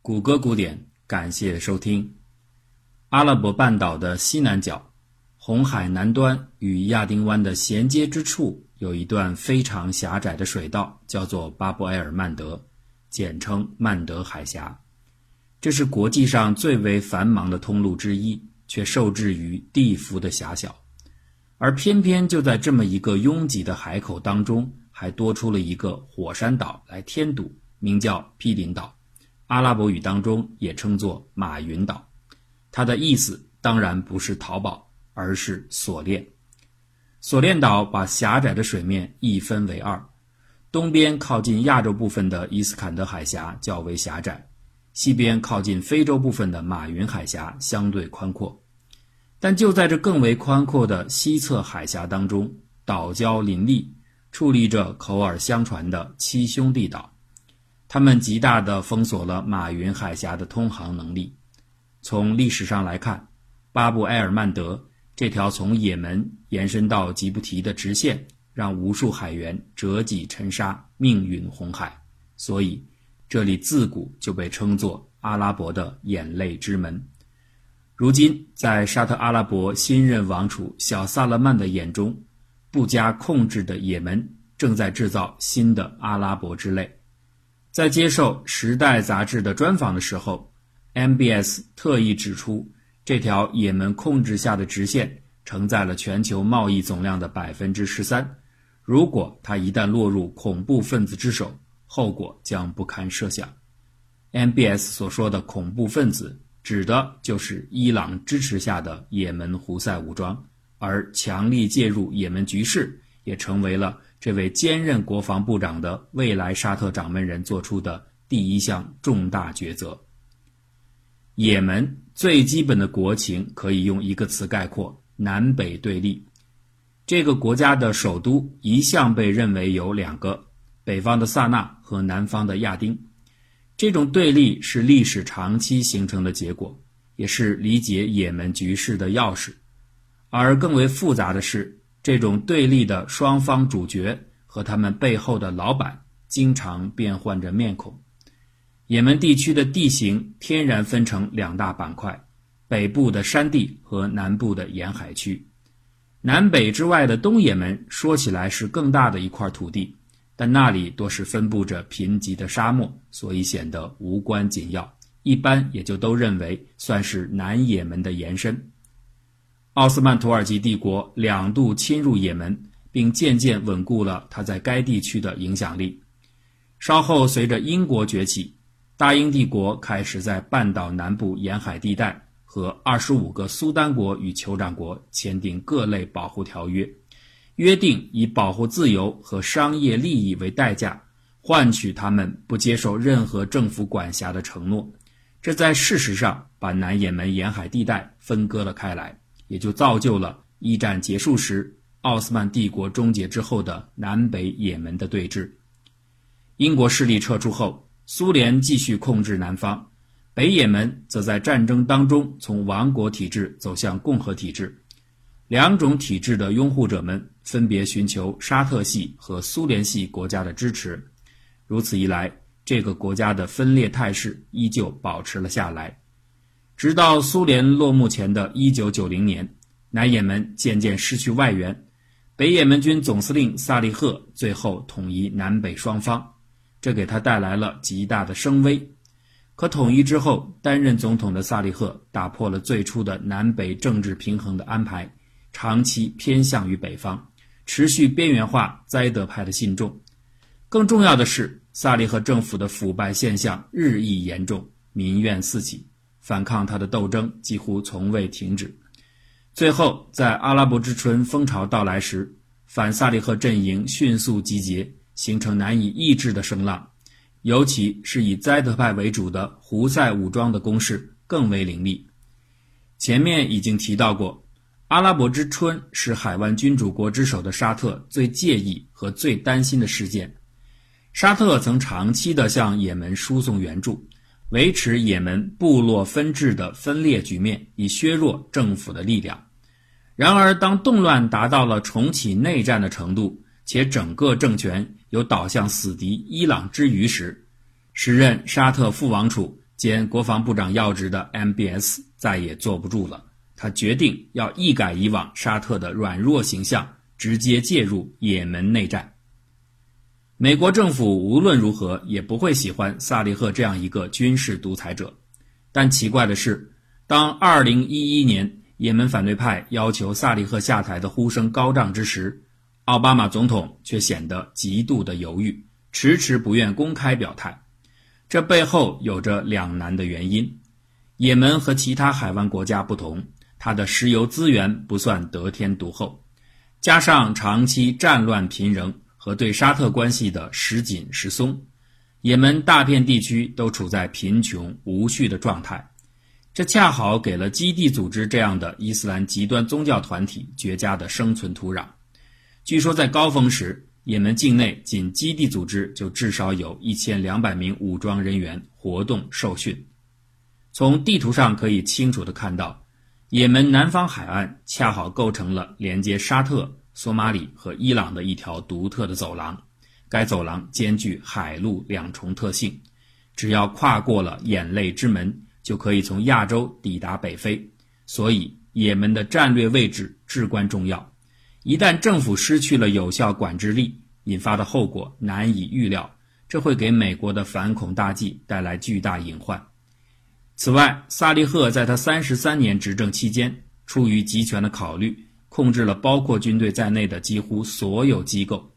谷歌古典，感谢收听。阿拉伯半岛的西南角，红海南端与亚丁湾的衔接之处，有一段非常狭窄的水道，叫做巴布埃尔曼德，简称曼德海峡。这是国际上最为繁忙的通路之一，却受制于地幅的狭小。而偏偏就在这么一个拥挤的海口当中，还多出了一个火山岛来添堵，名叫毗邻岛。阿拉伯语当中也称作马云岛，它的意思当然不是淘宝，而是锁链。锁链岛把狭窄的水面一分为二，东边靠近亚洲部分的伊斯坎德海峡较为狭窄，西边靠近非洲部分的马云海峡相对宽阔。但就在这更为宽阔的西侧海峡当中，岛礁林立，矗立着口耳相传的七兄弟岛。他们极大地封锁了马云海峡的通航能力。从历史上来看，巴布埃尔曼德这条从也门延伸到吉布提的直线，让无数海员折戟沉沙，命运红海。所以，这里自古就被称作阿拉伯的眼泪之门。如今，在沙特阿拉伯新任王储小萨勒曼的眼中，不加控制的也门正在制造新的阿拉伯之泪。在接受《时代》杂志的专访的时候，MBS 特意指出，这条也门控制下的直线承载了全球贸易总量的百分之十三。如果它一旦落入恐怖分子之手，后果将不堪设想。MBS 所说的恐怖分子，指的就是伊朗支持下的也门胡塞武装，而强力介入也门局势，也成为了。这位兼任国防部长的未来沙特掌门人做出的第一项重大抉择。也门最基本的国情可以用一个词概括：南北对立。这个国家的首都一向被认为有两个，北方的萨那和南方的亚丁。这种对立是历史长期形成的结果，也是理解也门局势的钥匙。而更为复杂的是。这种对立的双方主角和他们背后的老板经常变换着面孔。也门地区的地形天然分成两大板块：北部的山地和南部的沿海区。南北之外的东也门说起来是更大的一块土地，但那里多是分布着贫瘠的沙漠，所以显得无关紧要。一般也就都认为算是南也门的延伸。奥斯曼土耳其帝国两度侵入也门，并渐渐稳固了他在该地区的影响力。稍后，随着英国崛起，大英帝国开始在半岛南部沿海地带和二十五个苏丹国与酋长国签订各类保护条约，约定以保护自由和商业利益为代价，换取他们不接受任何政府管辖的承诺。这在事实上把南也门沿海地带分割了开来。也就造就了一战结束时奥斯曼帝国终结之后的南北也门的对峙。英国势力撤出后，苏联继续控制南方，北也门则在战争当中从王国体制走向共和体制。两种体制的拥护者们分别寻求沙特系和苏联系国家的支持。如此一来，这个国家的分裂态势依旧保持了下来。直到苏联落幕前的一九九零年，南也门渐渐失去外援，北也门军总司令萨利赫最后统一南北双方，这给他带来了极大的声威。可统一之后，担任总统的萨利赫打破了最初的南北政治平衡的安排，长期偏向于北方，持续边缘化栽德派的信众。更重要的是，萨利赫政府的腐败现象日益严重，民怨四起。反抗他的斗争几乎从未停止，最后在阿拉伯之春风潮到来时，反萨利赫阵营迅速集结，形成难以抑制的声浪，尤其是以栽德派为主的胡塞武装的攻势更为凌厉。前面已经提到过，阿拉伯之春是海湾君主国之首的沙特最介意和最担心的事件，沙特曾长期地向也门输送援助。维持也门部落分治的分裂局面，以削弱政府的力量。然而，当动乱达到了重启内战的程度，且整个政权有倒向死敌伊朗之余时，时任沙特副王储兼国防部长要职的 MBS 再也坐不住了，他决定要一改以往沙特的软弱形象，直接介入也门内战。美国政府无论如何也不会喜欢萨利赫这样一个军事独裁者，但奇怪的是，当2011年也门反对派要求萨利赫下台的呼声高涨之时，奥巴马总统却显得极度的犹豫，迟迟不愿公开表态。这背后有着两难的原因：也门和其他海湾国家不同，它的石油资源不算得天独厚，加上长期战乱频仍和对沙特关系的时紧时松，也门大片地区都处在贫穷无序的状态。这恰好给了基地组织这样的伊斯兰极端宗教团体绝佳的生存土壤。据说在高峰时，也门境内仅基地组织就至少有一千两百名武装人员活动受训。从地图上可以清楚地看到，也门南方海岸恰好构成了连接沙特、索马里和伊朗的一条独特的走廊。该走廊兼具海陆两重特性，只要跨过了眼泪之门，就可以从亚洲抵达北非。所以，也门的战略位置至关重要。一旦政府失去了有效管制力，引发的后果难以预料，这会给美国的反恐大计带来巨大隐患。此外，萨利赫在他三十三年执政期间，出于集权的考虑，控制了包括军队在内的几乎所有机构。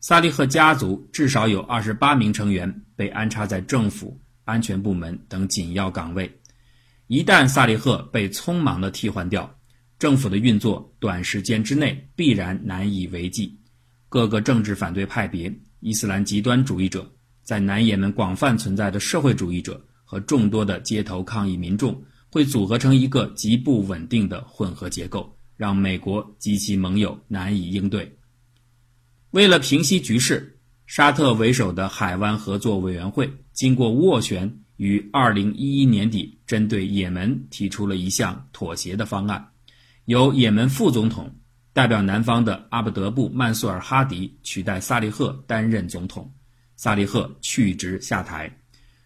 萨利赫家族至少有二十八名成员被安插在政府、安全部门等紧要岗位。一旦萨利赫被匆忙地替换掉，政府的运作短时间之内必然难以为继，各个政治反对派别、伊斯兰极端主义者，在南也门广泛存在的社会主义者和众多的街头抗议民众，会组合成一个极不稳定的混合结构，让美国及其盟友难以应对。为了平息局势，沙特为首的海湾合作委员会经过斡旋，于2011年底针对也门提出了一项妥协的方案。由也门副总统代表南方的阿布德布曼苏尔哈迪取代萨利赫担任总统，萨利赫去职下台，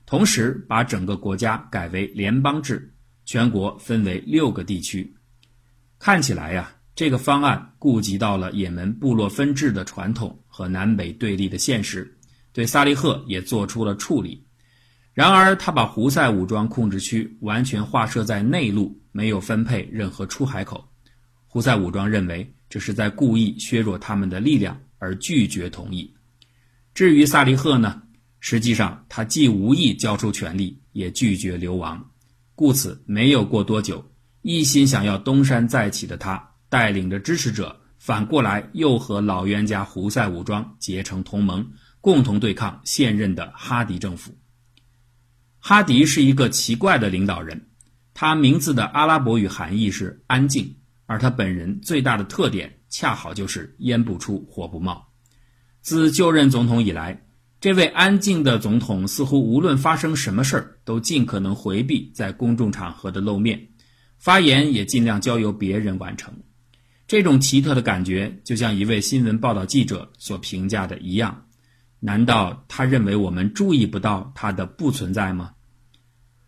同时把整个国家改为联邦制，全国分为六个地区。看起来呀，这个方案顾及到了也门部落分治的传统和南北对立的现实，对萨利赫也做出了处理。然而，他把胡塞武装控制区完全划设在内陆，没有分配任何出海口。胡塞武装认为这是在故意削弱他们的力量，而拒绝同意。至于萨利赫呢？实际上他既无意交出权力，也拒绝流亡，故此没有过多久，一心想要东山再起的他，带领着支持者，反过来又和老冤家胡塞武装结成同盟，共同对抗现任的哈迪政府。哈迪是一个奇怪的领导人，他名字的阿拉伯语含义是安静。而他本人最大的特点，恰好就是烟不出火不冒。自就任总统以来，这位安静的总统似乎无论发生什么事儿，都尽可能回避在公众场合的露面，发言也尽量交由别人完成。这种奇特的感觉，就像一位新闻报道记者所评价的一样：难道他认为我们注意不到他的不存在吗？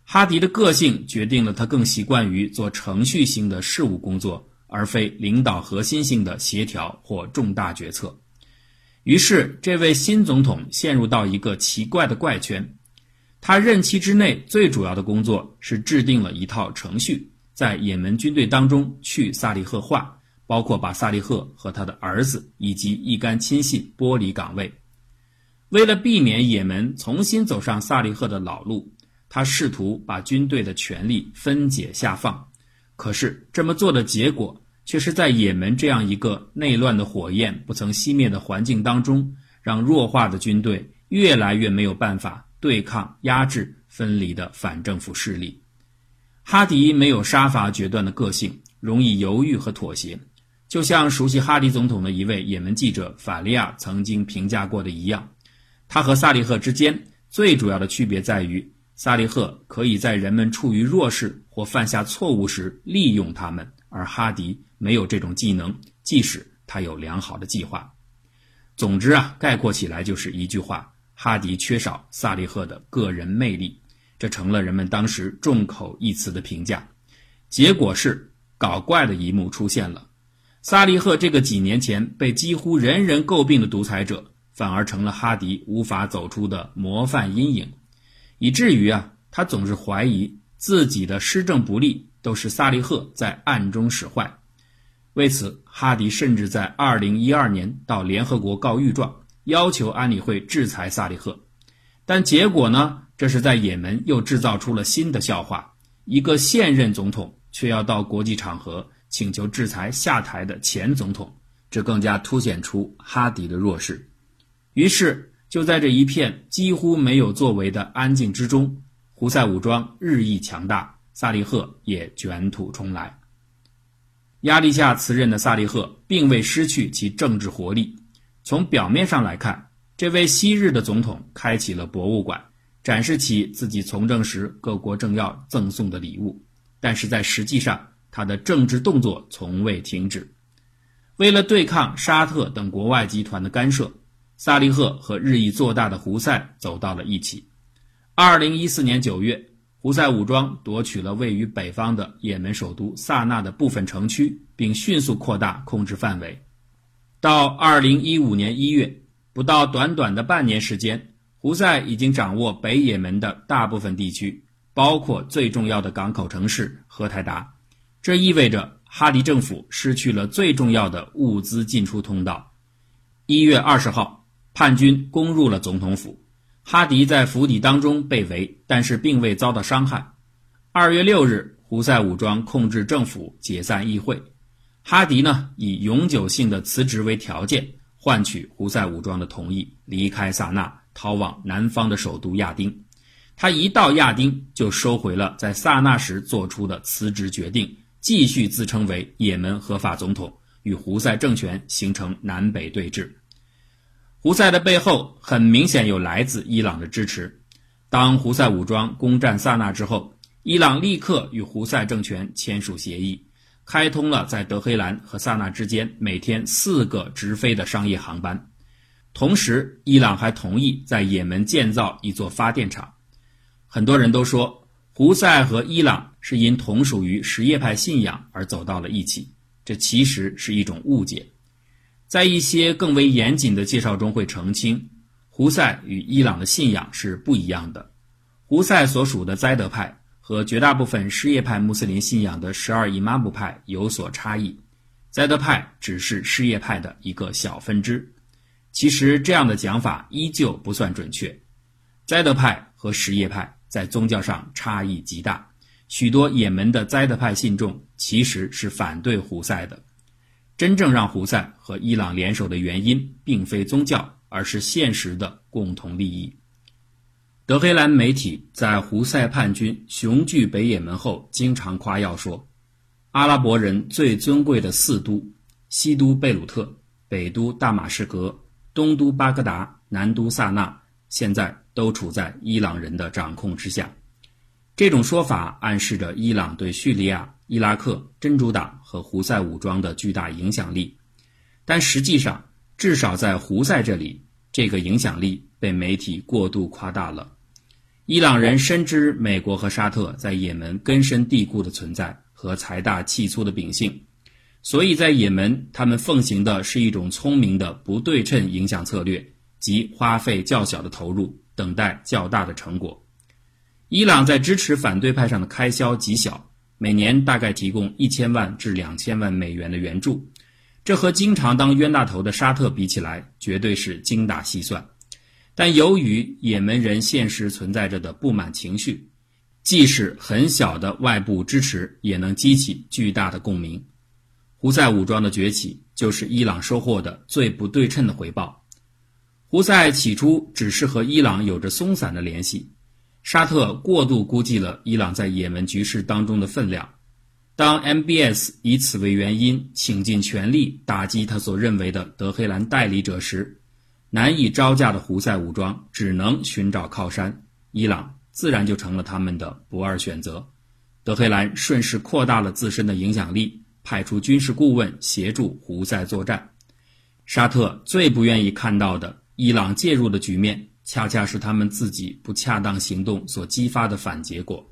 哈迪的个性决定了他更习惯于做程序性的事务工作，而非领导核心性的协调或重大决策。于是，这位新总统陷入到一个奇怪的怪圈：他任期之内最主要的工作是制定了一套程序，在也门军队当中去萨利赫化，包括把萨利赫和他的儿子以及一干亲信剥离岗位。为了避免也门重新走上萨利赫的老路。他试图把军队的权力分解下放，可是这么做的结果却是在也门这样一个内乱的火焰不曾熄灭的环境当中，让弱化的军队越来越没有办法对抗压制分离的反政府势力。哈迪没有杀伐决断的个性，容易犹豫和妥协，就像熟悉哈迪总统的一位也门记者法利亚曾经评价过的一样，他和萨利赫之间最主要的区别在于。萨利赫可以在人们处于弱势或犯下错误时利用他们，而哈迪没有这种技能，即使他有良好的计划。总之啊，概括起来就是一句话：哈迪缺少萨利赫的个人魅力。这成了人们当时众口一词的评价。结果是，搞怪的一幕出现了：萨利赫这个几年前被几乎人人诟病的独裁者，反而成了哈迪无法走出的模范阴影，以至于啊，他总是怀疑自己的施政不力都是萨利赫在暗中使坏。为此，哈迪甚至在2012年到联合国告御状，要求安理会制裁萨利赫。但结果呢？这是在也门又制造出了新的笑话：一个现任总统却要到国际场合请求制裁下台的前总统，这更加凸显出哈迪的弱势。于是，就在这一片几乎没有作为的安静之中，胡塞武装日益强大，萨利赫也卷土重来。压力下辞任的萨利赫并未失去其政治活力。从表面上来看，这位昔日的总统开启了博物馆，展示起自己从政时各国政要赠送的礼物。但是在实际上，他的政治动作从未停止。为了对抗沙特等国外集团的干涉，萨利赫和日益做大的胡塞走到了一起。二零一四年九月。胡塞武装夺取了位于北方的也门首都萨那的部分城区，并迅速扩大控制范围。到2015年1月，不到短短的半年时间，胡塞已经掌握北也门的大部分地区，包括最重要的港口城市荷台达。这意味着哈迪政府失去了最重要的物资进出通道。一月二十号，叛军攻入了总统府。哈迪在府邸当中被围，但是并未遭到伤害。二月六日，胡塞武装控制政府，解散议会。哈迪呢，以永久性的辞职为条件，换取胡塞武装的同意，离开萨那，逃往南方的首都亚丁。他一到亚丁，就收回了在萨那时做出的辞职决定，继续自称为也门合法总统，与胡塞政权形成南北对峙。胡塞的背后很明显有来自伊朗的支持。当胡塞武装攻占萨那之后，伊朗立刻与胡塞政权签署协议，开通了在德黑兰和萨那之间每天四个直飞的商业航班。同时，伊朗还同意在也门建造一座发电厂。很多人都说，胡塞和伊朗是因同属于什叶派信仰而走到了一起，这其实是一种误解。在一些更为严谨的介绍中会澄清，胡塞与伊朗的信仰是不一样的。胡塞所属的栽德派和绝大部分什叶派穆斯林信仰的十二伊玛目派有所差异，栽德派只是什叶派的一个小分支。其实这样的讲法依旧不算准确。栽德派和什叶派在宗教上差异极大，许多也门的栽德派信众其实是反对胡塞的。真正让胡塞和伊朗联手的原因，并非宗教，而是现实的共同利益。德黑兰媒体在胡塞叛军雄踞北也门后，经常夸耀说：“阿拉伯人最尊贵的四都——西都贝鲁特、北都大马士革、东都巴格达、南都萨那，现在都处在伊朗人的掌控之下。”这种说法暗示着伊朗对叙利亚。伊拉克真主党和胡塞武装的巨大影响力，但实际上，至少在胡塞这里，这个影响力被媒体过度夸大了。伊朗人深知美国和沙特在也门根深蒂固的存在和财大气粗的秉性，所以在也门，他们奉行的是一种聪明的不对称影响策略，即花费较小的投入，等待较大的成果。伊朗在支持反对派上的开销极小。每年大概提供一千万至两千万美元的援助，这和经常当冤大头的沙特比起来，绝对是精打细算。但由于也门人现实存在着的不满情绪，即使很小的外部支持，也能激起巨大的共鸣。胡塞武装的崛起，就是伊朗收获的最不对称的回报。胡塞起初只是和伊朗有着松散的联系。沙特过度估计了伊朗在也门局势当中的分量。当 MBS 以此为原因，倾尽全力打击他所认为的德黑兰代理者时，难以招架的胡塞武装只能寻找靠山，伊朗自然就成了他们的不二选择。德黑兰顺势扩大了自身的影响力，派出军事顾问协助胡塞作战。沙特最不愿意看到的伊朗介入的局面。恰恰是他们自己不恰当行动所激发的反结果。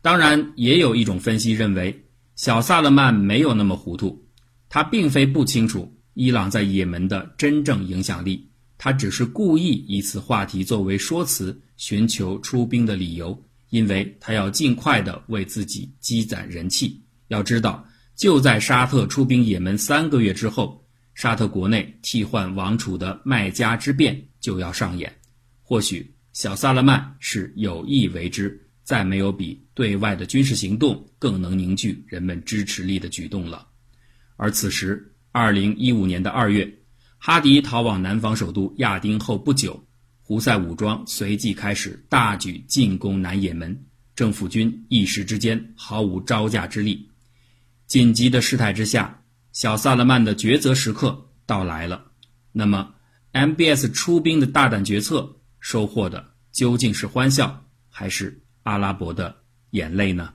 当然，也有一种分析认为，小萨勒曼没有那么糊涂，他并非不清楚伊朗在也门的真正影响力，他只是故意以此话题作为说辞，寻求出兵的理由，因为他要尽快的为自己积攒人气。要知道，就在沙特出兵也门三个月之后，沙特国内替换王储的麦加之变就要上演。或许小萨勒曼是有意为之，再没有比对外的军事行动更能凝聚人们支持力的举动了。而此时，二零一五年的二月，哈迪逃往南方首都亚丁后不久，胡塞武装随即开始大举进攻南也门，政府军一时之间毫无招架之力。紧急的事态之下，小萨勒曼的抉择时刻到来了。那么，MBS 出兵的大胆决策。收获的究竟是欢笑，还是阿拉伯的眼泪呢？